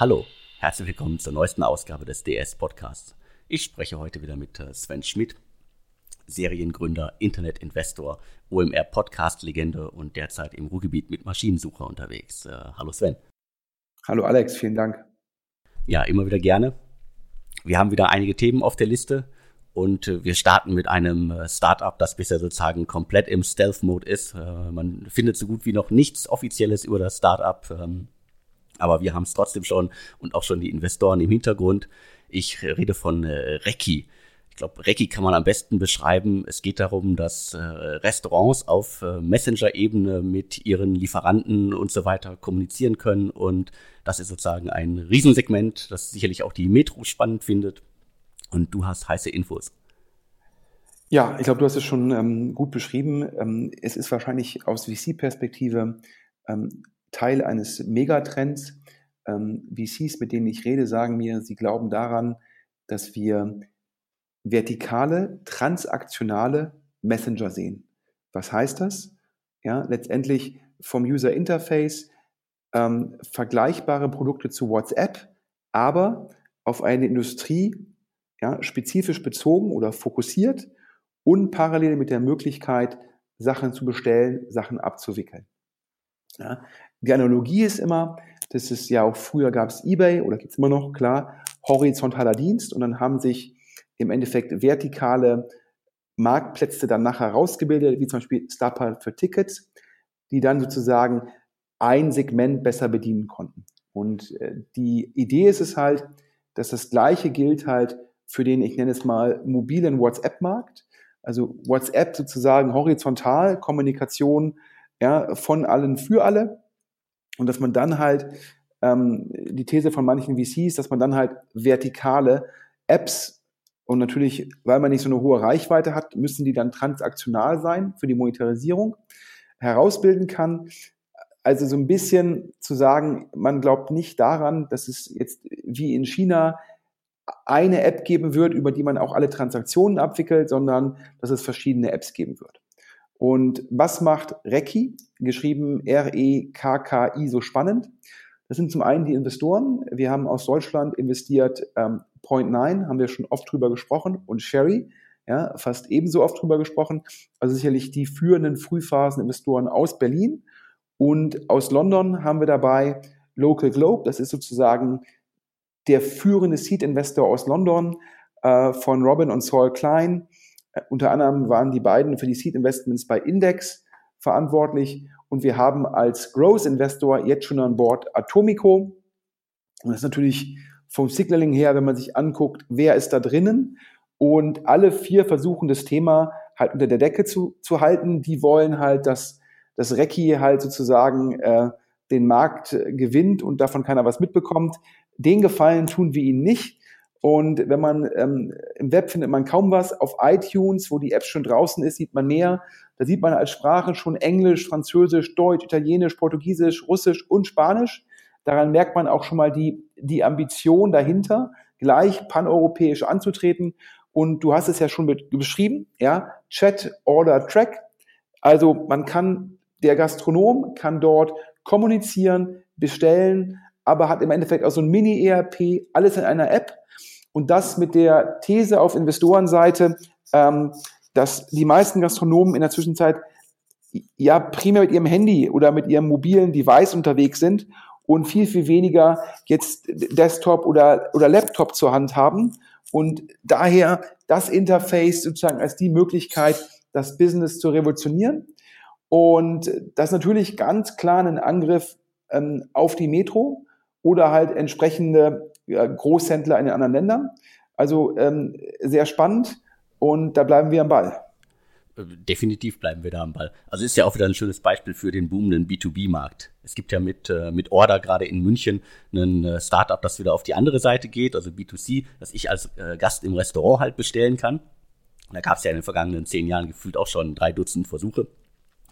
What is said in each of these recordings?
Hallo, herzlich willkommen zur neuesten Ausgabe des DS Podcasts. Ich spreche heute wieder mit äh, Sven Schmidt, Seriengründer, Internetinvestor, OMR Podcast-Legende und derzeit im Ruhrgebiet mit Maschinensucher unterwegs. Äh, hallo Sven. Hallo Alex, vielen Dank. Ja, immer wieder gerne. Wir haben wieder einige Themen auf der Liste und äh, wir starten mit einem Startup, das bisher sozusagen komplett im Stealth-Mode ist. Man findet so gut wie noch nichts Offizielles über das Startup. Aber wir haben es trotzdem schon und auch schon die Investoren im Hintergrund. Ich rede von äh, Recki. Ich glaube, Recki kann man am besten beschreiben. Es geht darum, dass äh, Restaurants auf äh, Messenger-Ebene mit ihren Lieferanten und so weiter kommunizieren können. Und das ist sozusagen ein Riesensegment, das sicherlich auch die Metro spannend findet. Und du hast heiße Infos. Ja, ich glaube, du hast es schon ähm, gut beschrieben. Ähm, es ist wahrscheinlich aus VC-Perspektive ähm, Teil eines Megatrends. Ähm, VCs, mit denen ich rede, sagen mir, sie glauben daran, dass wir vertikale, transaktionale Messenger sehen. Was heißt das? Ja, letztendlich vom User Interface ähm, vergleichbare Produkte zu WhatsApp, aber auf eine Industrie ja, spezifisch bezogen oder fokussiert und parallel mit der Möglichkeit, Sachen zu bestellen, Sachen abzuwickeln. Ja, die Analogie ist immer, das ist ja auch früher gab es eBay oder gibt es immer noch, klar, horizontaler Dienst und dann haben sich im Endeffekt vertikale Marktplätze dann nachher rausgebildet, wie zum Beispiel StarPal für Tickets, die dann sozusagen ein Segment besser bedienen konnten. Und äh, die Idee ist es halt, dass das Gleiche gilt halt für den, ich nenne es mal, mobilen WhatsApp-Markt. Also WhatsApp sozusagen horizontal, Kommunikation ja, von allen für alle. Und dass man dann halt ähm, die These von manchen VCs, dass man dann halt vertikale Apps und natürlich, weil man nicht so eine hohe Reichweite hat, müssen die dann transaktional sein für die Monetarisierung, herausbilden kann. Also so ein bisschen zu sagen, man glaubt nicht daran, dass es jetzt wie in China eine App geben wird, über die man auch alle Transaktionen abwickelt, sondern dass es verschiedene Apps geben wird. Und was macht Recki, geschrieben R-E-K-K-I, so spannend? Das sind zum einen die Investoren. Wir haben aus Deutschland investiert ähm, Point9, haben wir schon oft drüber gesprochen, und Sherry, ja, fast ebenso oft drüber gesprochen. Also sicherlich die führenden Frühphaseninvestoren aus Berlin. Und aus London haben wir dabei Local Globe, das ist sozusagen der führende Seed-Investor aus London äh, von Robin und Saul Klein. Äh, unter anderem waren die beiden für die Seed Investments bei Index verantwortlich und wir haben als Growth Investor jetzt schon an Bord Atomico. Und das ist natürlich vom Signaling her, wenn man sich anguckt, wer ist da drinnen und alle vier versuchen das Thema halt unter der Decke zu, zu halten. Die wollen halt, dass das Recki halt sozusagen äh, den Markt gewinnt und davon keiner was mitbekommt. Den Gefallen tun wir ihnen nicht. Und wenn man ähm, im Web findet man kaum was. Auf iTunes, wo die App schon draußen ist, sieht man mehr. Da sieht man als Sprache schon Englisch, Französisch, Deutsch, Italienisch, Portugiesisch, Russisch und Spanisch. Daran merkt man auch schon mal die, die Ambition dahinter, gleich paneuropäisch anzutreten. Und du hast es ja schon beschrieben, ja, Chat, Order, Track. Also man kann, der Gastronom kann dort kommunizieren, bestellen, aber hat im Endeffekt auch so ein Mini-ERP, alles in einer App und das mit der These auf Investorenseite, ähm, dass die meisten Gastronomen in der Zwischenzeit ja primär mit ihrem Handy oder mit ihrem mobilen Device unterwegs sind und viel, viel weniger jetzt Desktop oder, oder Laptop zur Hand haben. Und daher das Interface sozusagen als die Möglichkeit, das Business zu revolutionieren. Und das ist natürlich ganz klar ein Angriff ähm, auf die Metro oder halt entsprechende Großhändler in den anderen Ländern. Also ähm, sehr spannend und da bleiben wir am Ball. Definitiv bleiben wir da am Ball. Also ist ja auch wieder ein schönes Beispiel für den boomenden B2B-Markt. Es gibt ja mit, äh, mit Order gerade in München ein äh, Startup, das wieder auf die andere Seite geht, also B2C, das ich als äh, Gast im Restaurant halt bestellen kann. Da gab es ja in den vergangenen zehn Jahren gefühlt auch schon drei Dutzend Versuche.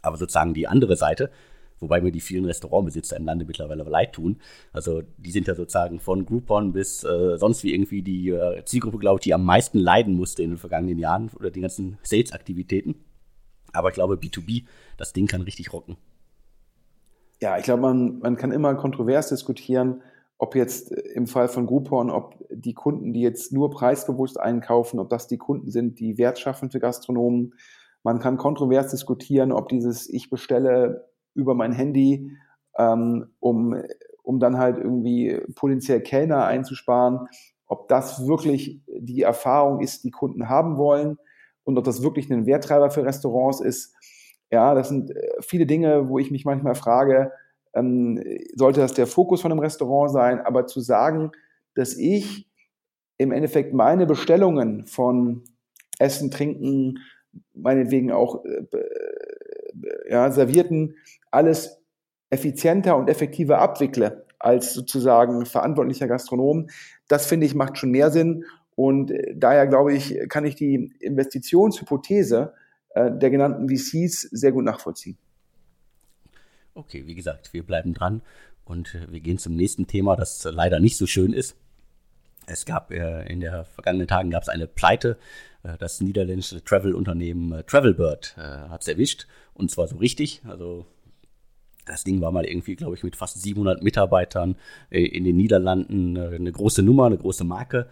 Aber sozusagen die andere Seite, wobei mir die vielen Restaurantbesitzer im Lande mittlerweile leid tun. Also die sind ja sozusagen von Groupon bis äh, sonst wie irgendwie die äh, Zielgruppe, glaube ich, die am meisten leiden musste in den vergangenen Jahren oder die ganzen Sales-Aktivitäten. Aber ich glaube, B2B, das Ding kann richtig rocken. Ja, ich glaube, man, man kann immer kontrovers diskutieren, ob jetzt im Fall von Groupon, ob die Kunden, die jetzt nur preisbewusst einkaufen, ob das die Kunden sind, die Wert schaffen für Gastronomen. Man kann kontrovers diskutieren, ob dieses Ich bestelle über mein Handy, ähm, um, um dann halt irgendwie potenziell Kellner einzusparen, ob das wirklich die Erfahrung ist, die Kunden haben wollen und ob das wirklich ein Werttreiber für Restaurants ist. Ja, das sind äh, viele Dinge, wo ich mich manchmal frage, ähm, sollte das der Fokus von einem Restaurant sein, aber zu sagen, dass ich im Endeffekt meine Bestellungen von Essen, Trinken, meinetwegen auch äh, ja, Servierten, alles effizienter und effektiver abwickle als sozusagen verantwortlicher Gastronom, das finde ich macht schon mehr Sinn. Und äh, daher glaube ich, kann ich die Investitionshypothese äh, der genannten VCs sehr gut nachvollziehen. Okay, wie gesagt, wir bleiben dran und wir gehen zum nächsten Thema, das leider nicht so schön ist. Es gab äh, in den vergangenen Tagen gab es eine Pleite. Äh, das niederländische Travel-Unternehmen äh, Travelbird äh, hat es erwischt und zwar so richtig. Also das Ding war mal irgendwie, glaube ich, mit fast 700 Mitarbeitern äh, in den Niederlanden eine große Nummer, eine große Marke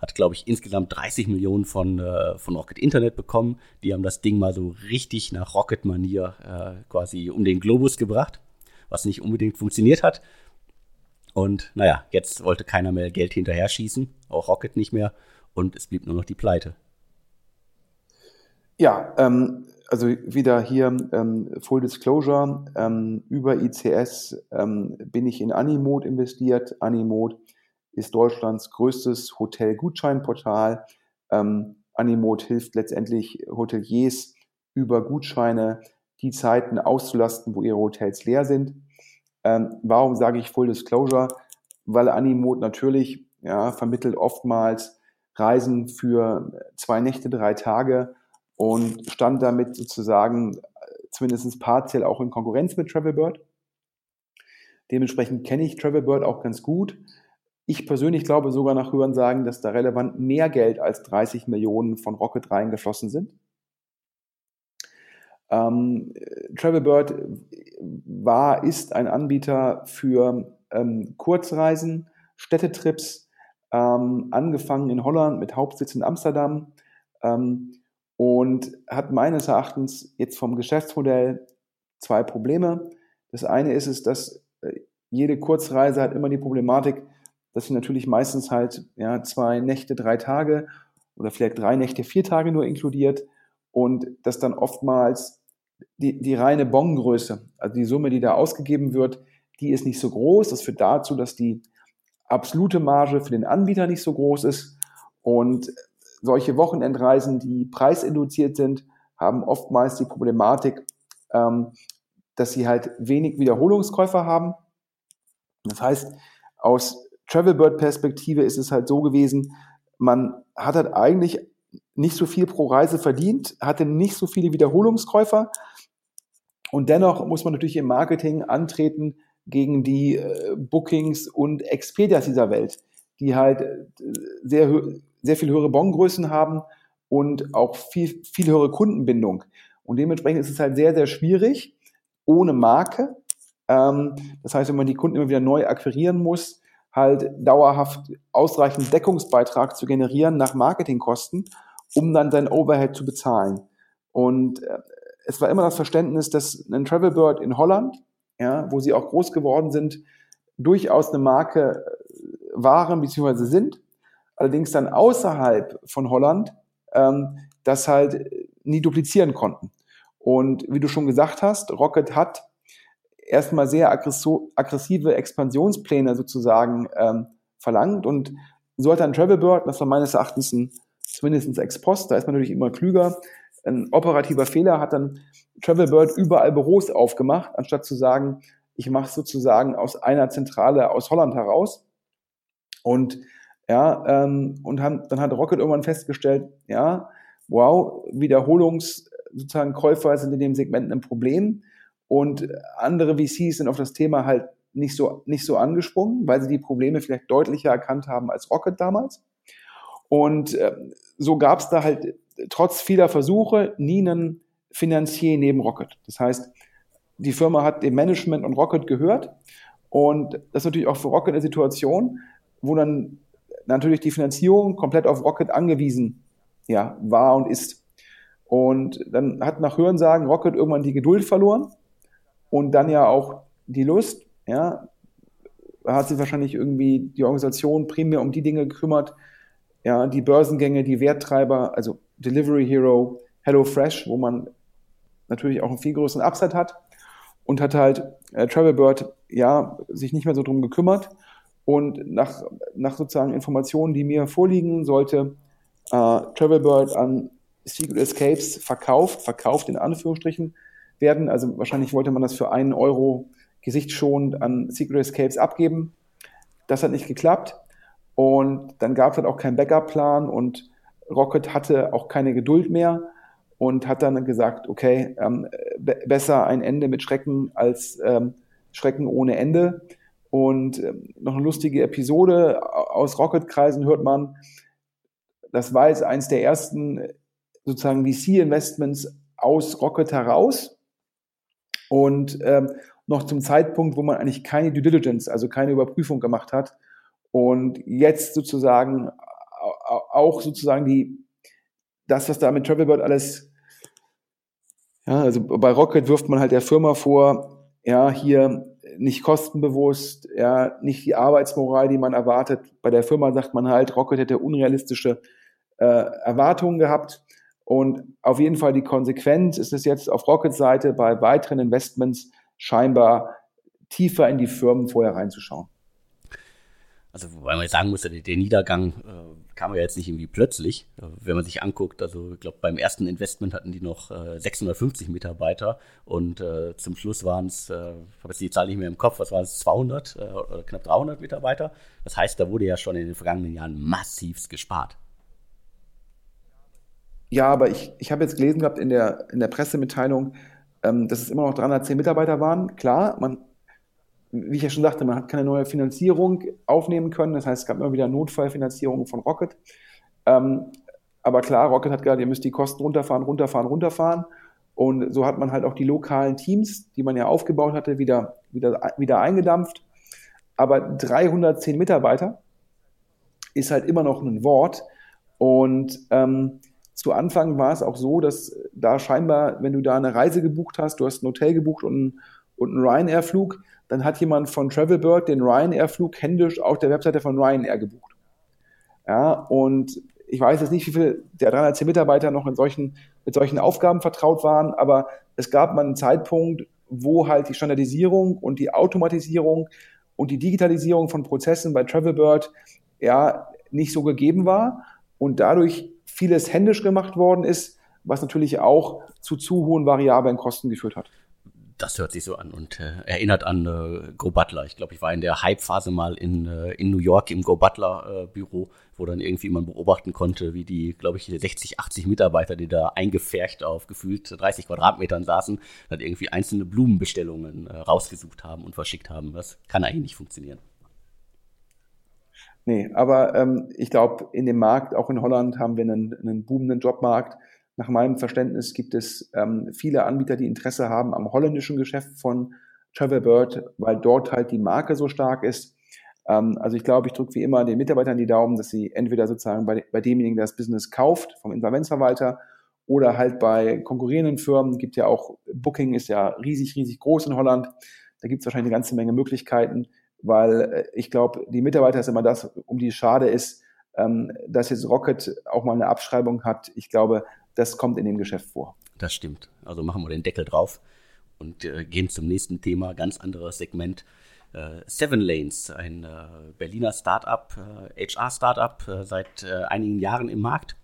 hat, glaube ich, insgesamt 30 Millionen von, äh, von Rocket Internet bekommen. Die haben das Ding mal so richtig nach Rocket-Manier äh, quasi um den Globus gebracht, was nicht unbedingt funktioniert hat. Und naja, jetzt wollte keiner mehr Geld hinterher schießen, auch Rocket nicht mehr, und es blieb nur noch die Pleite. Ja, ähm, also wieder hier ähm, Full Disclosure, ähm, über ICS ähm, bin ich in Animode investiert. Animode ist Deutschlands größtes Hotel-Gutscheinportal. Ähm, Animode hilft letztendlich Hoteliers über Gutscheine die Zeiten auszulasten, wo ihre Hotels leer sind. Ähm, warum sage ich Full Disclosure? Weil Animode natürlich ja, vermittelt oftmals Reisen für zwei Nächte, drei Tage und stand damit sozusagen äh, zumindest partiell auch in Konkurrenz mit Travelbird. Dementsprechend kenne ich Travelbird auch ganz gut. Ich persönlich glaube sogar nach Hören dass da relevant mehr Geld als 30 Millionen von Rocket reingeflossen sind. Ähm, Travelbird war, ist ein Anbieter für ähm, Kurzreisen, Städtetrips, ähm, angefangen in Holland mit Hauptsitz in Amsterdam ähm, und hat meines Erachtens jetzt vom Geschäftsmodell zwei Probleme. Das eine ist es, dass äh, jede Kurzreise hat immer die Problematik, das sind natürlich meistens halt ja, zwei Nächte, drei Tage oder vielleicht drei Nächte, vier Tage nur inkludiert und das dann oftmals die, die reine Bongröße, also die Summe, die da ausgegeben wird, die ist nicht so groß. Das führt dazu, dass die absolute Marge für den Anbieter nicht so groß ist und solche Wochenendreisen, die preisinduziert sind, haben oftmals die Problematik, ähm, dass sie halt wenig Wiederholungskäufer haben. Das heißt, aus Travelbird-Perspektive ist es halt so gewesen, man hat halt eigentlich nicht so viel pro Reise verdient, hatte nicht so viele Wiederholungskäufer und dennoch muss man natürlich im Marketing antreten gegen die äh, Bookings und Expedias dieser Welt, die halt äh, sehr, sehr viel höhere Bongrößen haben und auch viel, viel höhere Kundenbindung. Und dementsprechend ist es halt sehr, sehr schwierig, ohne Marke. Ähm, das heißt, wenn man die Kunden immer wieder neu akquirieren muss, halt dauerhaft ausreichend Deckungsbeitrag zu generieren nach Marketingkosten, um dann sein Overhead zu bezahlen. Und äh, es war immer das Verständnis, dass ein Travelbird in Holland, ja, wo sie auch groß geworden sind, durchaus eine Marke äh, waren bzw. sind, allerdings dann außerhalb von Holland ähm, das halt nie duplizieren konnten. Und wie du schon gesagt hast, Rocket hat erstmal sehr aggressive Expansionspläne sozusagen ähm, verlangt. Und so hat dann Travelbird, das war meines Erachtens ein, zumindest ex post, da ist man natürlich immer klüger, ein operativer Fehler, hat dann Travelbird überall Büros aufgemacht, anstatt zu sagen, ich mache sozusagen aus einer Zentrale aus Holland heraus. Und ja, ähm, und haben, dann hat Rocket irgendwann festgestellt, ja, wow, Wiederholungs sozusagen Käufer sind in dem Segment ein Problem. Und andere VCs sind auf das Thema halt nicht so, nicht so angesprungen, weil sie die Probleme vielleicht deutlicher erkannt haben als Rocket damals. Und äh, so gab es da halt trotz vieler Versuche nie einen Finanzier neben Rocket. Das heißt, die Firma hat dem Management und Rocket gehört Und das ist natürlich auch für Rocket eine Situation, wo dann natürlich die Finanzierung komplett auf Rocket angewiesen ja, war und ist. Und dann hat nach Hörensagen Rocket irgendwann die Geduld verloren und dann ja auch die Lust. Ja, hat sich wahrscheinlich irgendwie die Organisation primär um die Dinge gekümmert, ja, die Börsengänge, die Werttreiber, also Delivery Hero, HelloFresh, wo man natürlich auch einen viel größeren Upside hat und hat halt äh, Travelbird ja sich nicht mehr so drum gekümmert und nach, nach sozusagen Informationen, die mir vorliegen, sollte äh, Travelbird an Secret Escapes verkauft, verkauft in Anführungsstrichen werden. Also wahrscheinlich wollte man das für einen Euro gesichtsschonend an Secret Escapes abgeben. Das hat nicht geklappt. Und dann gab es halt auch keinen Backup-Plan und Rocket hatte auch keine Geduld mehr und hat dann gesagt, okay, ähm, besser ein Ende mit Schrecken als ähm, Schrecken ohne Ende. Und ähm, noch eine lustige Episode aus Rocket-Kreisen hört man, das war jetzt eins der ersten sozusagen VC-Investments aus Rocket heraus. Und ähm, noch zum Zeitpunkt, wo man eigentlich keine Due Diligence, also keine Überprüfung gemacht hat. Und jetzt sozusagen auch sozusagen die, das, was da mit Travelbird alles, ja, also bei Rocket wirft man halt der Firma vor, ja, hier nicht kostenbewusst, ja, nicht die Arbeitsmoral, die man erwartet. Bei der Firma sagt man halt, Rocket hätte unrealistische äh, Erwartungen gehabt. Und auf jeden Fall die Konsequenz ist es jetzt auf Rockets Seite bei weiteren Investments scheinbar tiefer in die Firmen vorher reinzuschauen. Also, wobei man sagen muss, der, der Niedergang äh, kam ja jetzt nicht irgendwie plötzlich. Äh, wenn man sich anguckt, also ich glaube, beim ersten Investment hatten die noch äh, 650 Mitarbeiter und äh, zum Schluss waren es, äh, ich habe jetzt die Zahl nicht mehr im Kopf, was waren es, 200 äh, oder knapp 300 Mitarbeiter. Das heißt, da wurde ja schon in den vergangenen Jahren massivst gespart. Ja, aber ich, ich habe jetzt gelesen gehabt in der, in der Pressemitteilung, ähm, dass es immer noch 310 Mitarbeiter waren. Klar, man wie ich ja schon sagte, man hat keine neue Finanzierung aufnehmen können. Das heißt, es gab immer wieder Notfallfinanzierung von Rocket. Ähm, aber klar, Rocket hat gesagt, ihr müsst die Kosten runterfahren, runterfahren, runterfahren. Und so hat man halt auch die lokalen Teams, die man ja aufgebaut hatte, wieder, wieder, wieder eingedampft. Aber 310 Mitarbeiter ist halt immer noch ein Wort. Und ähm, zu Anfang war es auch so, dass da scheinbar, wenn du da eine Reise gebucht hast, du hast ein Hotel gebucht und, und einen Ryanair-Flug, dann hat jemand von Travelbird den Ryanair-Flug händisch auf der Webseite von Ryanair gebucht. Ja, und ich weiß jetzt nicht, wie viele der 310 Mitarbeiter noch in solchen, mit solchen Aufgaben vertraut waren, aber es gab mal einen Zeitpunkt, wo halt die Standardisierung und die Automatisierung und die Digitalisierung von Prozessen bei Travelbird ja nicht so gegeben war und dadurch vieles händisch gemacht worden ist, was natürlich auch zu zu hohen variablen Kosten geführt hat. Das hört sich so an und äh, erinnert an äh, Go Butler. Ich glaube, ich war in der Hype-Phase mal in, äh, in New York im Go Butler-Büro, äh, wo dann irgendwie man beobachten konnte, wie die, glaube ich, 60, 80 Mitarbeiter, die da eingefärcht auf gefühlt 30 Quadratmetern saßen, dann irgendwie einzelne Blumenbestellungen äh, rausgesucht haben und verschickt haben. Das kann eigentlich nicht funktionieren. Nee, aber ähm, ich glaube, in dem Markt, auch in Holland, haben wir einen, einen boomenden Jobmarkt nach meinem Verständnis gibt es ähm, viele Anbieter, die Interesse haben am holländischen Geschäft von Travelbird, weil dort halt die Marke so stark ist. Ähm, also ich glaube, ich drücke wie immer den Mitarbeitern die Daumen, dass sie entweder sozusagen bei, bei demjenigen, der das Business kauft, vom Insolvenzverwalter, oder halt bei konkurrierenden Firmen, gibt ja auch, Booking ist ja riesig, riesig groß in Holland. Da gibt es wahrscheinlich eine ganze Menge Möglichkeiten, weil äh, ich glaube, die Mitarbeiter ist immer das, um die es schade ist, ähm, dass jetzt Rocket auch mal eine Abschreibung hat. Ich glaube, das kommt in dem Geschäft vor. Das stimmt. Also machen wir den Deckel drauf und äh, gehen zum nächsten Thema, ganz anderes Segment. Äh, Seven Lanes, ein äh, Berliner Startup, HR-Startup, äh, äh, seit äh, einigen Jahren im Markt.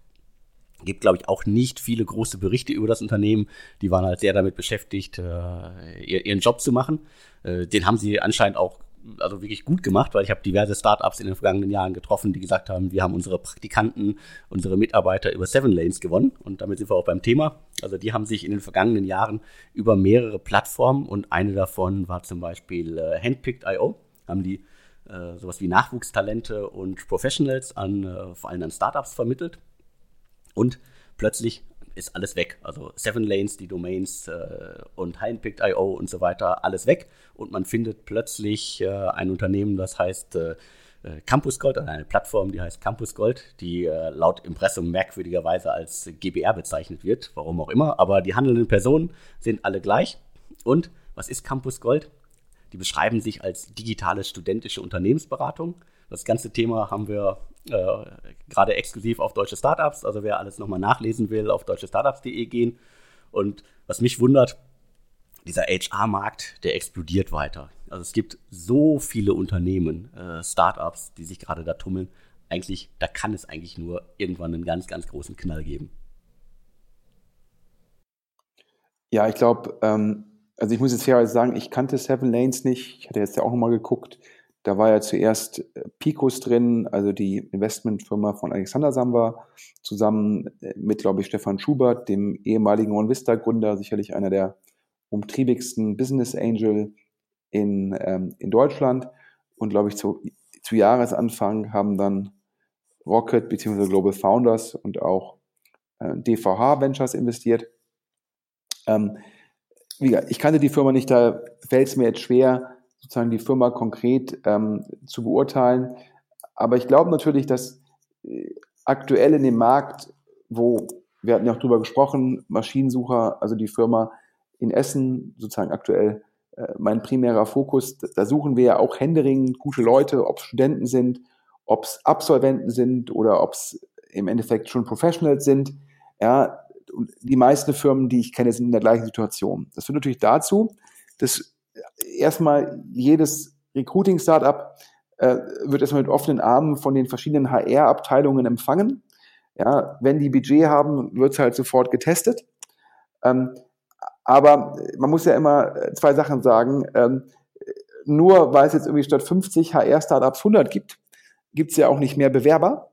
Gibt, glaube ich, auch nicht viele große Berichte über das Unternehmen. Die waren halt sehr damit beschäftigt, ihren Job zu machen. den haben sie anscheinend auch also wirklich gut gemacht, weil ich habe diverse Startups in den vergangenen Jahren getroffen, die gesagt haben, wir haben unsere Praktikanten, unsere Mitarbeiter über Seven Lanes gewonnen. Und damit sind wir auch beim Thema. Also die haben sich in den vergangenen Jahren über mehrere Plattformen und eine davon war zum Beispiel äh, Handpicked.io, haben die äh, sowas wie Nachwuchstalente und Professionals an äh, vor allem an Startups vermittelt. Und plötzlich ist alles weg. Also Seven Lanes, die Domains äh, und Hindpicked.io und so weiter, alles weg. Und man findet plötzlich äh, ein Unternehmen, das heißt äh, äh, Campus Gold, also eine Plattform, die heißt Campus Gold, die äh, laut Impressum merkwürdigerweise als GBR bezeichnet wird, warum auch immer. Aber die handelnden Personen sind alle gleich. Und was ist Campus Gold? Die beschreiben sich als digitale studentische Unternehmensberatung. Das ganze Thema haben wir gerade exklusiv auf deutsche Startups. Also wer alles nochmal nachlesen will, auf deutschestartups.de gehen. Und was mich wundert, dieser HR-Markt, der explodiert weiter. Also es gibt so viele Unternehmen, äh, Startups, die sich gerade da tummeln. Eigentlich, da kann es eigentlich nur irgendwann einen ganz, ganz großen Knall geben. Ja, ich glaube, ähm, also ich muss jetzt fairerweise sagen, ich kannte Seven Lanes nicht. Ich hatte jetzt ja auch nochmal geguckt. Da war ja zuerst äh, Picos drin, also die Investmentfirma von Alexander Samba, zusammen äh, mit, glaube ich, Stefan Schubert, dem ehemaligen OneVista-Gründer, sicherlich einer der umtriebigsten Business Angel in, ähm, in Deutschland. Und, glaube ich, zu, zu Jahresanfang haben dann Rocket bzw. Global Founders und auch äh, DVH Ventures investiert. Ähm, wie gesagt, ich kannte die Firma nicht, da fällt es mir jetzt schwer, sozusagen die Firma konkret ähm, zu beurteilen. Aber ich glaube natürlich, dass äh, aktuell in dem Markt, wo wir hatten ja auch drüber gesprochen, Maschinensucher, also die Firma in Essen, sozusagen aktuell äh, mein primärer Fokus, da suchen wir ja auch händeringend gute Leute, ob es Studenten sind, ob es Absolventen sind oder ob es im Endeffekt schon Professionals sind. Ja, und die meisten Firmen, die ich kenne, sind in der gleichen Situation. Das führt natürlich dazu, dass erstmal jedes Recruiting-Startup äh, wird erstmal mit offenen Armen von den verschiedenen HR-Abteilungen empfangen. Ja, wenn die Budget haben, wird es halt sofort getestet. Ähm, aber man muss ja immer zwei Sachen sagen. Ähm, nur weil es jetzt irgendwie statt 50 HR-Startups 100 gibt, gibt es ja auch nicht mehr Bewerber.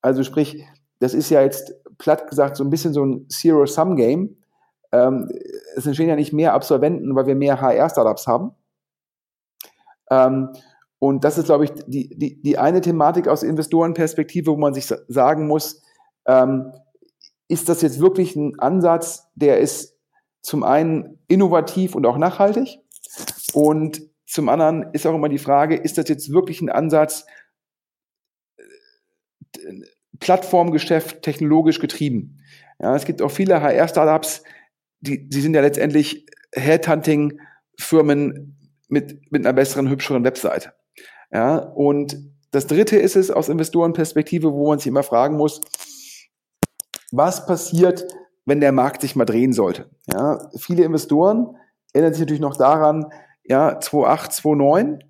Also sprich, das ist ja jetzt platt gesagt so ein bisschen so ein Zero-Sum-Game. Ähm, es entstehen ja nicht mehr Absolventen, weil wir mehr HR-Startups haben. Ähm, und das ist, glaube ich, die, die, die eine Thematik aus Investorenperspektive, wo man sich sagen muss, ähm, ist das jetzt wirklich ein Ansatz, der ist zum einen innovativ und auch nachhaltig? Und zum anderen ist auch immer die Frage, ist das jetzt wirklich ein Ansatz, äh, Plattformgeschäft technologisch getrieben? Ja, es gibt auch viele HR-Startups, die, die sind ja letztendlich Headhunting-Firmen mit, mit einer besseren, hübscheren Webseite. Ja, und das dritte ist es aus Investorenperspektive, wo man sich immer fragen muss, was passiert, wenn der Markt sich mal drehen sollte? Ja, viele Investoren erinnern sich natürlich noch daran, ja, 2008, 2009,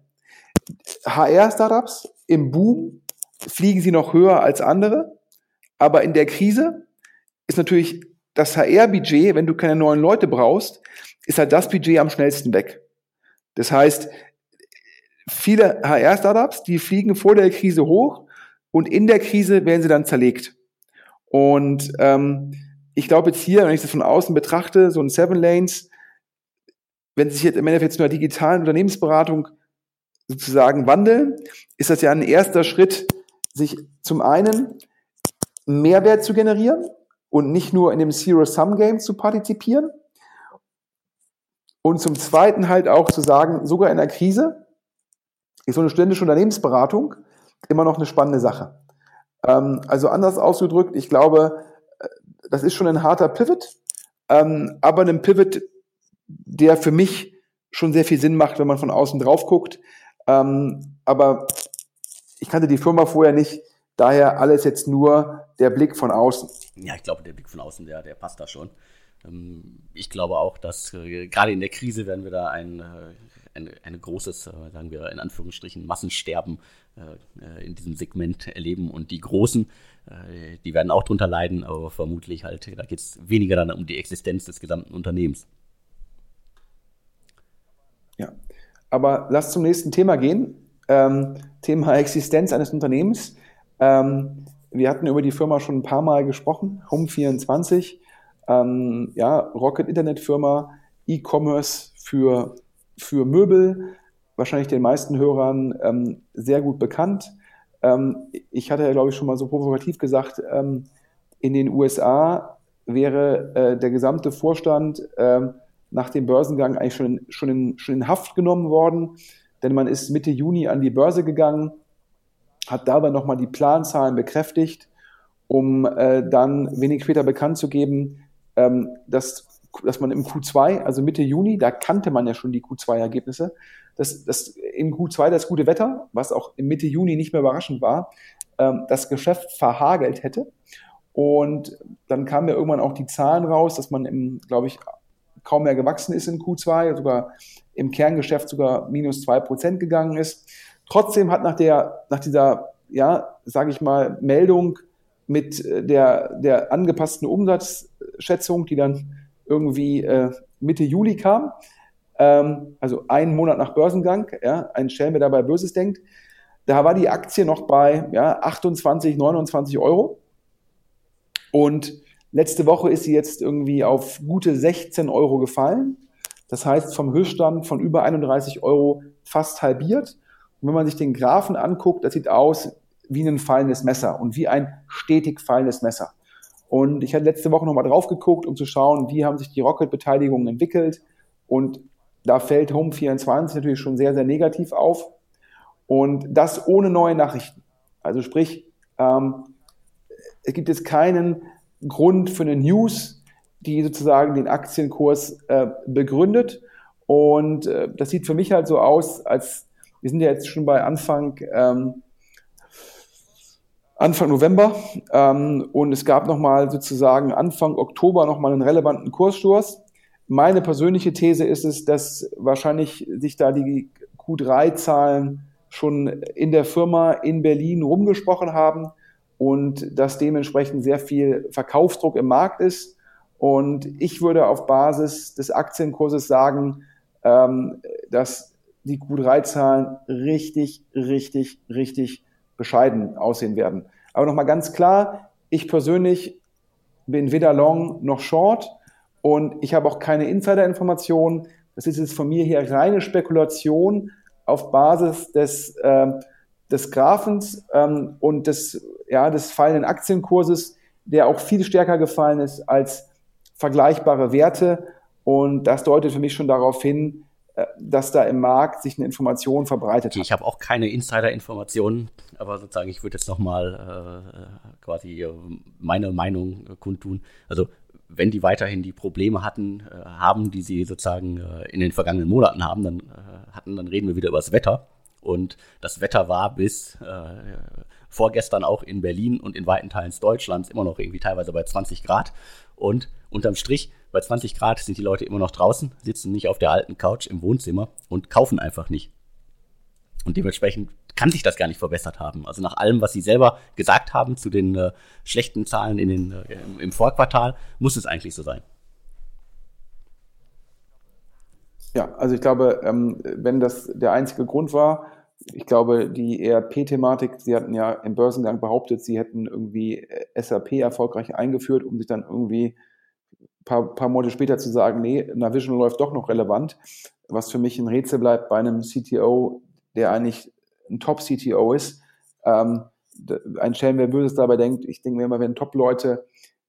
HR-Startups im Boom fliegen sie noch höher als andere, aber in der Krise ist natürlich das HR-Budget, wenn du keine neuen Leute brauchst, ist halt das Budget am schnellsten weg. Das heißt, viele HR-Startups, die fliegen vor der Krise hoch und in der Krise werden sie dann zerlegt. Und ähm, ich glaube jetzt hier, wenn ich das von außen betrachte, so ein Seven Lanes, wenn sie sich jetzt im Endeffekt zu einer digitalen Unternehmensberatung sozusagen wandeln, ist das ja ein erster Schritt, sich zum einen Mehrwert zu generieren, und nicht nur in dem Zero-Sum-Game zu partizipieren. Und zum Zweiten halt auch zu sagen, sogar in der Krise ist so eine studentische Unternehmensberatung immer noch eine spannende Sache. Ähm, also anders ausgedrückt, ich glaube, äh, das ist schon ein harter Pivot, ähm, aber ein Pivot, der für mich schon sehr viel Sinn macht, wenn man von außen drauf guckt. Ähm, aber ich kannte die Firma vorher nicht, daher alles jetzt nur der Blick von außen. Ja, ich glaube, der Blick von außen, der, der passt da schon. Ähm, ich glaube auch, dass äh, gerade in der Krise werden wir da ein, äh, ein, ein großes, äh, sagen wir in Anführungsstrichen, Massensterben in diesem Segment erleben. Und die Großen, die werden auch drunter leiden, aber vermutlich halt, da geht es weniger dann um die Existenz des gesamten Unternehmens. Ja, aber lass zum nächsten Thema gehen. Ähm, Thema Existenz eines Unternehmens. Ähm, wir hatten über die Firma schon ein paar Mal gesprochen, Home24, ähm, ja, Rocket Internetfirma, E-Commerce für, für Möbel, wahrscheinlich den meisten Hörern ähm, sehr gut bekannt. Ähm, ich hatte ja, glaube ich, schon mal so provokativ gesagt, ähm, in den USA wäre äh, der gesamte Vorstand äh, nach dem Börsengang eigentlich schon, schon, in, schon in Haft genommen worden, denn man ist Mitte Juni an die Börse gegangen, hat dabei nochmal die Planzahlen bekräftigt, um äh, dann wenig später bekannt zu geben, ähm, dass, dass man im Q2, also Mitte Juni, da kannte man ja schon die Q2-Ergebnisse, dass, dass in Q2 das gute Wetter, was auch im Mitte Juni nicht mehr überraschend war, ähm, das Geschäft verhagelt hätte. Und dann kamen ja irgendwann auch die Zahlen raus, dass man im, glaube ich, kaum mehr gewachsen ist in Q2, sogar im Kerngeschäft sogar minus zwei Prozent gegangen ist. Trotzdem hat nach der, nach dieser, ja, sage ich mal, Meldung mit der, der angepassten Umsatzschätzung, die dann irgendwie äh, Mitte Juli kam, ähm, also einen Monat nach Börsengang, ja, ein Schelm, der dabei Böses denkt, da war die Aktie noch bei ja, 28, 29 Euro. Und letzte Woche ist sie jetzt irgendwie auf gute 16 Euro gefallen. Das heißt, vom Höchststand von über 31 Euro fast halbiert. Und wenn man sich den Graphen anguckt, das sieht aus wie ein fallendes Messer und wie ein stetig fallendes Messer. Und ich hatte letzte Woche nochmal drauf geguckt, um zu schauen, wie haben sich die Rocket-Beteiligungen entwickelt. Und da fällt Home24 natürlich schon sehr, sehr negativ auf. Und das ohne neue Nachrichten. Also sprich, ähm, es gibt jetzt keinen Grund für eine News, die sozusagen den Aktienkurs äh, begründet. Und äh, das sieht für mich halt so aus, als wir sind ja jetzt schon bei Anfang, ähm, Anfang November ähm, und es gab nochmal sozusagen Anfang Oktober nochmal einen relevanten Kurssturz. Meine persönliche These ist es, dass wahrscheinlich sich da die Q3-Zahlen schon in der Firma in Berlin rumgesprochen haben und dass dementsprechend sehr viel Verkaufsdruck im Markt ist. Und ich würde auf Basis des Aktienkurses sagen, ähm, dass die Q3-Zahlen richtig, richtig, richtig bescheiden aussehen werden. Aber nochmal ganz klar, ich persönlich bin weder long noch short und ich habe auch keine Insider-Informationen. Das ist jetzt von mir hier reine Spekulation, auf Basis des, äh, des Graphens ähm, und des, ja, des fallenden Aktienkurses, der auch viel stärker gefallen ist als vergleichbare Werte. Und das deutet für mich schon darauf hin, dass da im Markt sich eine Information verbreitet hat. Ich habe auch keine Insider-Informationen, aber sozusagen, ich würde jetzt nochmal äh, quasi äh, meine Meinung kundtun. Also wenn die weiterhin die Probleme hatten, äh, haben, die sie sozusagen äh, in den vergangenen Monaten haben, dann äh, hatten, dann reden wir wieder über das Wetter. Und das Wetter war bis äh, vorgestern auch in Berlin und in weiten Teilen Deutschlands immer noch irgendwie teilweise bei 20 Grad. Und unterm Strich, bei 20 Grad sind die Leute immer noch draußen, sitzen nicht auf der alten Couch im Wohnzimmer und kaufen einfach nicht. Und dementsprechend kann sich das gar nicht verbessert haben. Also nach allem, was Sie selber gesagt haben zu den äh, schlechten Zahlen in den, äh, im, Vorquartal, muss es eigentlich so sein. Ja, also ich glaube, ähm, wenn das der einzige Grund war, ich glaube, die ERP-Thematik, Sie hatten ja im Börsengang behauptet, Sie hätten irgendwie äh, SAP erfolgreich eingeführt, um sich dann irgendwie paar, paar Monate später zu sagen, nee, Navision läuft doch noch relevant, was für mich ein Rätsel bleibt bei einem CTO, der eigentlich ein Top-CTO ist. Ähm, ein Schelm, wer Böses dabei denkt, ich denke mir immer, wenn Top-Leute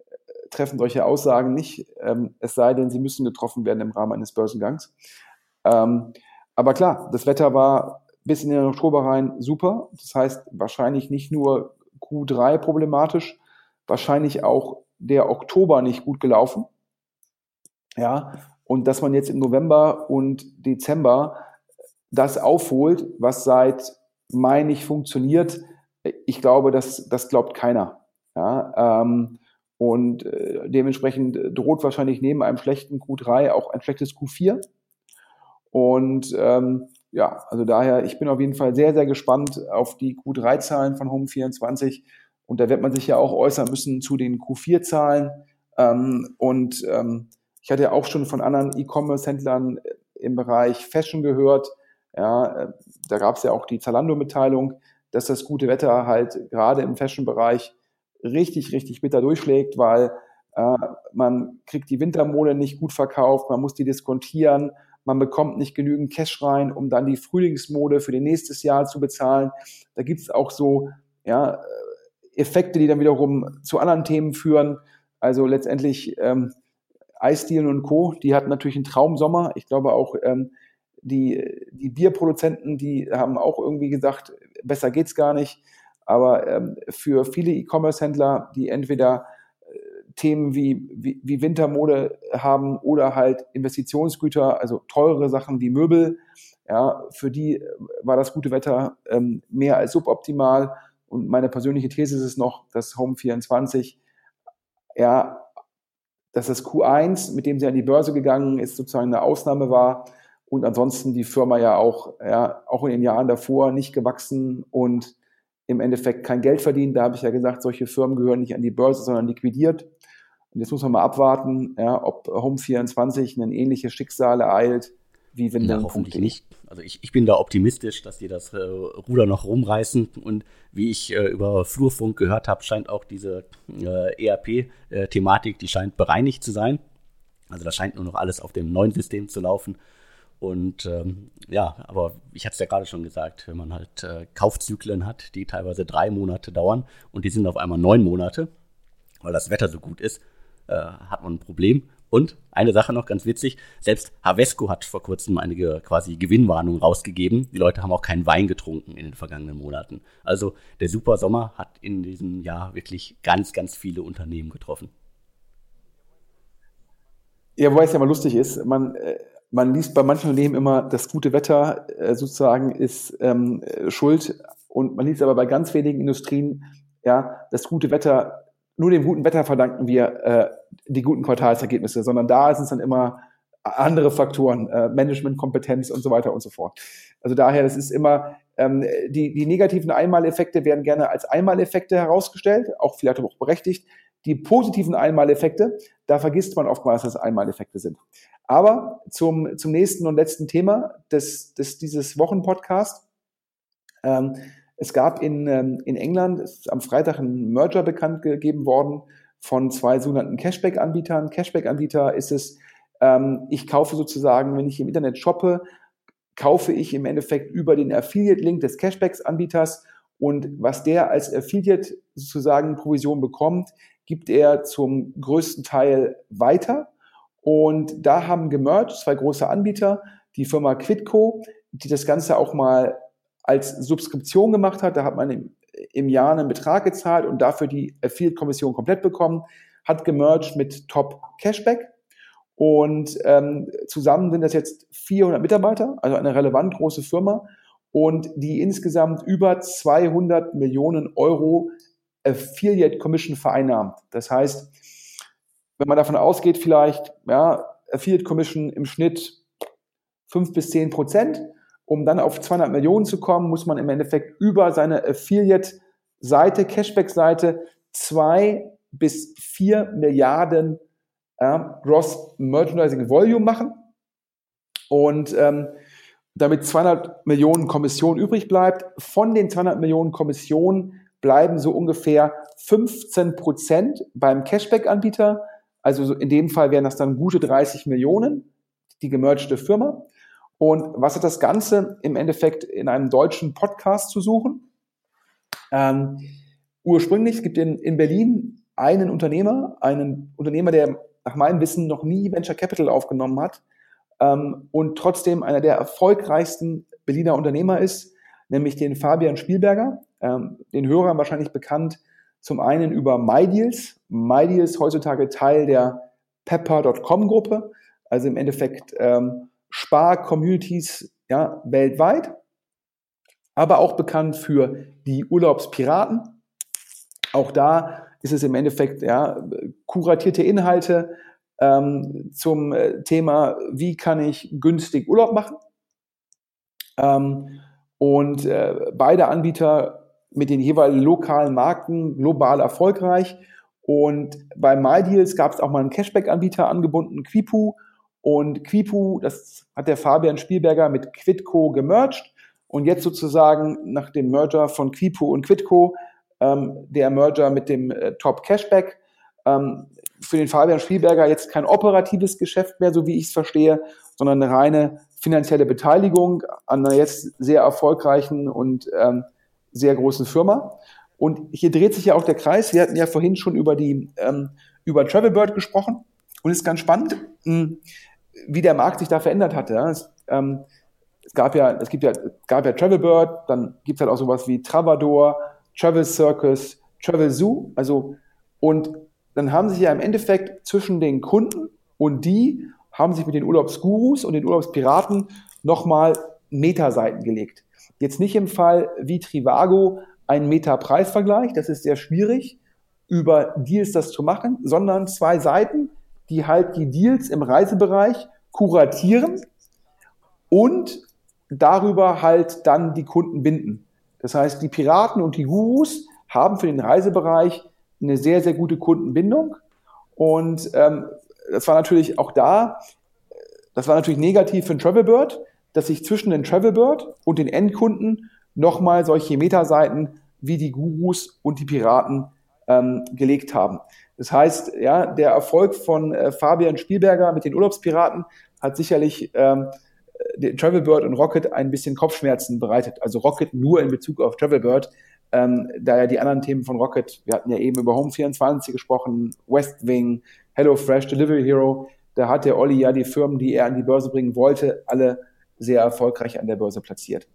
äh, treffen solche Aussagen nicht, ähm, es sei denn, sie müssen getroffen werden im Rahmen eines Börsengangs. Ähm, aber klar, das Wetter war bis in den Oktober rein super. Das heißt, wahrscheinlich nicht nur Q3 problematisch, wahrscheinlich auch der Oktober nicht gut gelaufen. Ja, und dass man jetzt im November und Dezember das aufholt, was seit Mai nicht funktioniert, ich glaube, das, das glaubt keiner. Ja, ähm, und äh, dementsprechend droht wahrscheinlich neben einem schlechten Q3 auch ein schlechtes Q4. Und ähm, ja, also daher, ich bin auf jeden Fall sehr, sehr gespannt auf die Q3-Zahlen von Home24. Und da wird man sich ja auch äußern müssen zu den Q4-Zahlen. Ähm, und ähm, ich hatte ja auch schon von anderen E-Commerce-Händlern im Bereich Fashion gehört, ja, äh, da gab es ja auch die Zalando-Mitteilung, dass das gute Wetter halt gerade im Fashion-Bereich richtig, richtig bitter durchschlägt, weil äh, man kriegt die Wintermode nicht gut verkauft, man muss die diskontieren, man bekommt nicht genügend Cash rein, um dann die Frühlingsmode für den nächstes Jahr zu bezahlen. Da gibt es auch so ja, Effekte, die dann wiederum zu anderen Themen führen. Also letztendlich ähm, Eisdielen und Co., die hatten natürlich einen Traumsommer. Ich glaube auch ähm, die, die Bierproduzenten, die haben auch irgendwie gesagt, besser geht's gar nicht. Aber ähm, für viele E-Commerce-Händler, die entweder äh, Themen wie, wie, wie Wintermode haben oder halt Investitionsgüter, also teure Sachen wie Möbel, ja, für die war das gute Wetter ähm, mehr als suboptimal. Und meine persönliche These ist es noch, dass Home 24 ja dass das Q1, mit dem sie an die Börse gegangen ist, sozusagen eine Ausnahme war und ansonsten die Firma ja auch, ja, auch in den Jahren davor nicht gewachsen und im Endeffekt kein Geld verdient. Da habe ich ja gesagt, solche Firmen gehören nicht an die Börse, sondern liquidiert. Und jetzt muss man mal abwarten, ja, ob Home24 ein ähnliches Schicksal ereilt wie wenn Ja, hoffentlich nicht. Also ich, ich bin da optimistisch, dass die das äh, Ruder noch rumreißen. Und wie ich äh, über Flurfunk gehört habe, scheint auch diese äh, ERP-Thematik, die scheint bereinigt zu sein. Also da scheint nur noch alles auf dem neuen System zu laufen. Und ähm, ja, aber ich hatte es ja gerade schon gesagt, wenn man halt äh, Kaufzyklen hat, die teilweise drei Monate dauern und die sind auf einmal neun Monate, weil das Wetter so gut ist, äh, hat man ein Problem. Und eine Sache noch ganz witzig, selbst Havesco hat vor kurzem eine quasi Gewinnwarnung rausgegeben. Die Leute haben auch keinen Wein getrunken in den vergangenen Monaten. Also der Super Sommer hat in diesem Jahr wirklich ganz, ganz viele Unternehmen getroffen. Ja, wobei es ja mal lustig ist, man, äh, man liest bei manchen Unternehmen immer, das gute Wetter äh, sozusagen ist ähm, schuld und man liest aber bei ganz wenigen Industrien, ja, das gute Wetter nur dem guten Wetter verdanken wir äh, die guten Quartalsergebnisse, sondern da sind es dann immer andere Faktoren, äh, Managementkompetenz und so weiter und so fort. Also daher, das ist immer, ähm, die, die negativen Einmaleffekte werden gerne als Einmaleffekte herausgestellt, auch vielleicht auch berechtigt. Die positiven Einmaleffekte, da vergisst man oftmals, dass es Einmaleffekte sind. Aber zum, zum nächsten und letzten Thema des, des, dieses Wochenpodcast. Ähm, es gab in, ähm, in England, ist am Freitag ein Merger bekannt gegeben worden von zwei sogenannten Cashback-Anbietern. Cashback-Anbieter ist es, ähm, ich kaufe sozusagen, wenn ich im Internet shoppe, kaufe ich im Endeffekt über den Affiliate-Link des Cashbacks-Anbieters und was der als Affiliate sozusagen Provision bekommt, gibt er zum größten Teil weiter. Und da haben gemerged zwei große Anbieter, die Firma Quidco, die das Ganze auch mal als Subskription gemacht hat. Da hat man im, im Jahr einen Betrag gezahlt und dafür die Affiliate-Kommission komplett bekommen, hat gemerged mit Top Cashback. Und ähm, zusammen sind das jetzt 400 Mitarbeiter, also eine relevant große Firma und die insgesamt über 200 Millionen Euro Affiliate Commission vereinnahmt. Das heißt, wenn man davon ausgeht, vielleicht ja, Affiliate Commission im Schnitt 5 bis 10 Prozent, um dann auf 200 Millionen zu kommen, muss man im Endeffekt über seine Affiliate-Seite, Cashback-Seite, zwei bis vier Milliarden äh, Gross Merchandising Volume machen. Und ähm, damit 200 Millionen Kommission übrig bleibt, von den 200 Millionen Kommissionen bleiben so ungefähr 15 Prozent beim Cashback-Anbieter. Also in dem Fall wären das dann gute 30 Millionen, die gemergte Firma. Und was hat das Ganze im Endeffekt in einem deutschen Podcast zu suchen? Ähm, ursprünglich es gibt in, in Berlin einen Unternehmer, einen Unternehmer, der nach meinem Wissen noch nie Venture Capital aufgenommen hat ähm, und trotzdem einer der erfolgreichsten Berliner Unternehmer ist, nämlich den Fabian Spielberger, ähm, den Hörern wahrscheinlich bekannt, zum einen über MyDeals. MyDeals heutzutage Teil der Pepper.com-Gruppe, also im Endeffekt ähm, Spar-Communities ja, weltweit, aber auch bekannt für die Urlaubspiraten. Auch da ist es im Endeffekt ja, kuratierte Inhalte ähm, zum äh, Thema, wie kann ich günstig Urlaub machen. Ähm, und äh, beide Anbieter mit den jeweiligen lokalen Marken global erfolgreich. Und bei MyDeals gab es auch mal einen Cashback-Anbieter angebunden, Quipu, und Quipu, das hat der Fabian Spielberger mit Quidco gemerged. Und jetzt sozusagen nach dem Merger von Quipu und Quidco, ähm, der Merger mit dem äh, Top Cashback. Ähm, für den Fabian Spielberger jetzt kein operatives Geschäft mehr, so wie ich es verstehe, sondern eine reine finanzielle Beteiligung an einer jetzt sehr erfolgreichen und ähm, sehr großen Firma. Und hier dreht sich ja auch der Kreis. Wir hatten ja vorhin schon über die ähm, über Travelbird gesprochen und ist ganz spannend, hm, wie der Markt sich da verändert hatte. Es, ähm, es gab ja, es gibt ja, gab ja Travelbird, dann gibt es halt auch sowas wie Travador, Travel Circus, Travel Zoo, also und dann haben sich ja im Endeffekt zwischen den Kunden und die haben sich mit den Urlaubsgurus und den Urlaubspiraten nochmal Metaseiten gelegt. Jetzt nicht im Fall wie Trivago ein Meta-Preisvergleich, das ist sehr schwierig, über Deals das zu machen, sondern zwei Seiten, die halt die Deals im Reisebereich kuratieren und darüber halt dann die Kunden binden. Das heißt, die Piraten und die Gurus haben für den Reisebereich eine sehr, sehr gute Kundenbindung. Und ähm, das war natürlich auch da, das war natürlich negativ für den Travelbird, dass sich zwischen den Travelbird und den Endkunden nochmal solche Metaseiten wie die Gurus und die Piraten ähm, gelegt haben. Das heißt, ja, der Erfolg von äh, Fabian Spielberger mit den Urlaubspiraten hat sicherlich ähm, den Travelbird und Rocket ein bisschen Kopfschmerzen bereitet. Also Rocket nur in Bezug auf Travelbird, ähm, da ja die anderen Themen von Rocket, wir hatten ja eben über Home24 gesprochen, Westwing, HelloFresh, Delivery Hero, da hat der Olli ja die Firmen, die er an die Börse bringen wollte, alle sehr erfolgreich an der Börse platziert.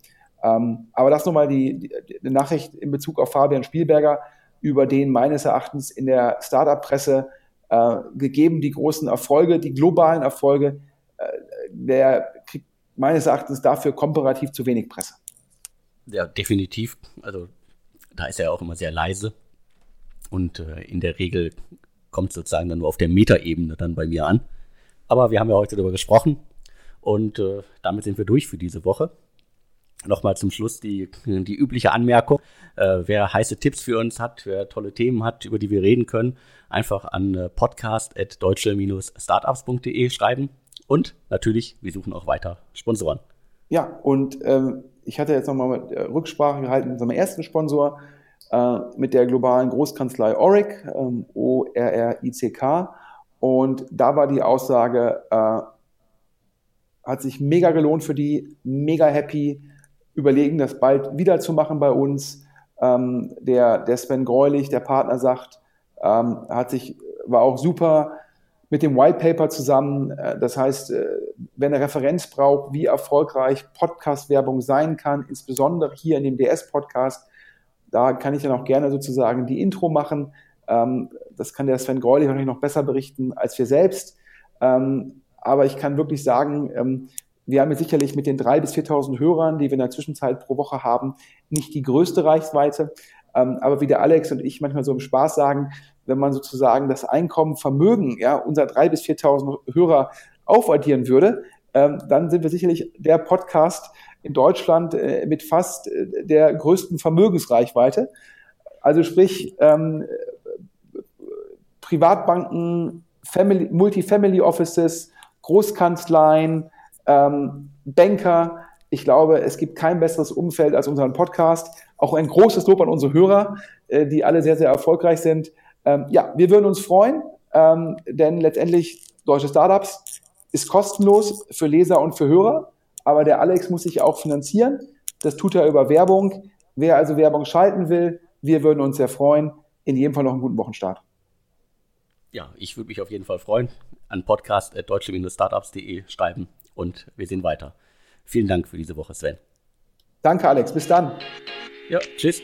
Ähm, aber das nochmal die, die, die Nachricht in Bezug auf Fabian Spielberger, über den meines Erachtens in der Startup-Presse äh, gegeben die großen Erfolge, die globalen Erfolge, äh, der kriegt meines Erachtens dafür komparativ zu wenig Presse. Ja, definitiv. Also da ist er auch immer sehr leise. Und äh, in der Regel kommt sozusagen dann nur auf der Metaebene dann bei mir an. Aber wir haben ja heute darüber gesprochen und äh, damit sind wir durch für diese Woche. Nochmal zum Schluss die, die übliche Anmerkung. Äh, wer heiße Tipps für uns hat, wer tolle Themen hat, über die wir reden können, einfach an äh, podcast.deutsche-startups.de schreiben. Und natürlich, wir suchen auch weiter Sponsoren. Ja, und ähm, ich hatte jetzt nochmal äh, Rücksprache gehalten mit unserem ersten Sponsor, äh, mit der globalen Großkanzlei Oric, ähm, O-R-R-I-C-K. Und da war die Aussage, äh, hat sich mega gelohnt für die, mega happy, überlegen, das bald wieder zu machen bei uns. Ähm, der, der Sven Greulich, der Partner, sagt, ähm, hat sich, war auch super mit dem White Paper zusammen. Äh, das heißt, äh, wenn er Referenz braucht, wie erfolgreich Podcast-Werbung sein kann, insbesondere hier in dem DS-Podcast, da kann ich dann auch gerne sozusagen die Intro machen. Ähm, das kann der Sven Greulich wahrscheinlich noch besser berichten als wir selbst. Ähm, aber ich kann wirklich sagen, ähm, wir haben sicherlich mit den 3.000 bis 4.000 Hörern, die wir in der Zwischenzeit pro Woche haben, nicht die größte Reichweite. aber wie der Alex und ich manchmal so im Spaß sagen, wenn man sozusagen das Einkommen, Vermögen ja, unserer 3.000 bis 4.000 Hörer aufaddieren würde, ähm, dann sind wir sicherlich der Podcast in Deutschland äh, mit fast äh, der größten Vermögensreichweite. Also sprich, ähm, Privatbanken, Family, Multifamily Offices, Großkanzleien, ähm, Banker. Ich glaube, es gibt kein besseres Umfeld als unseren Podcast. Auch ein großes Lob an unsere Hörer, äh, die alle sehr, sehr erfolgreich sind. Ähm, ja, wir würden uns freuen, ähm, denn letztendlich deutsche Startups ist kostenlos für Leser und für Hörer, aber der Alex muss sich auch finanzieren. Das tut er über Werbung. Wer also Werbung schalten will, wir würden uns sehr freuen. In jedem Fall noch einen guten Wochenstart. Ja, ich würde mich auf jeden Fall freuen. An podcast.deutsche-startups.de schreiben und wir sehen weiter. Vielen Dank für diese Woche, Sven. Danke, Alex. Bis dann. Ja, tschüss.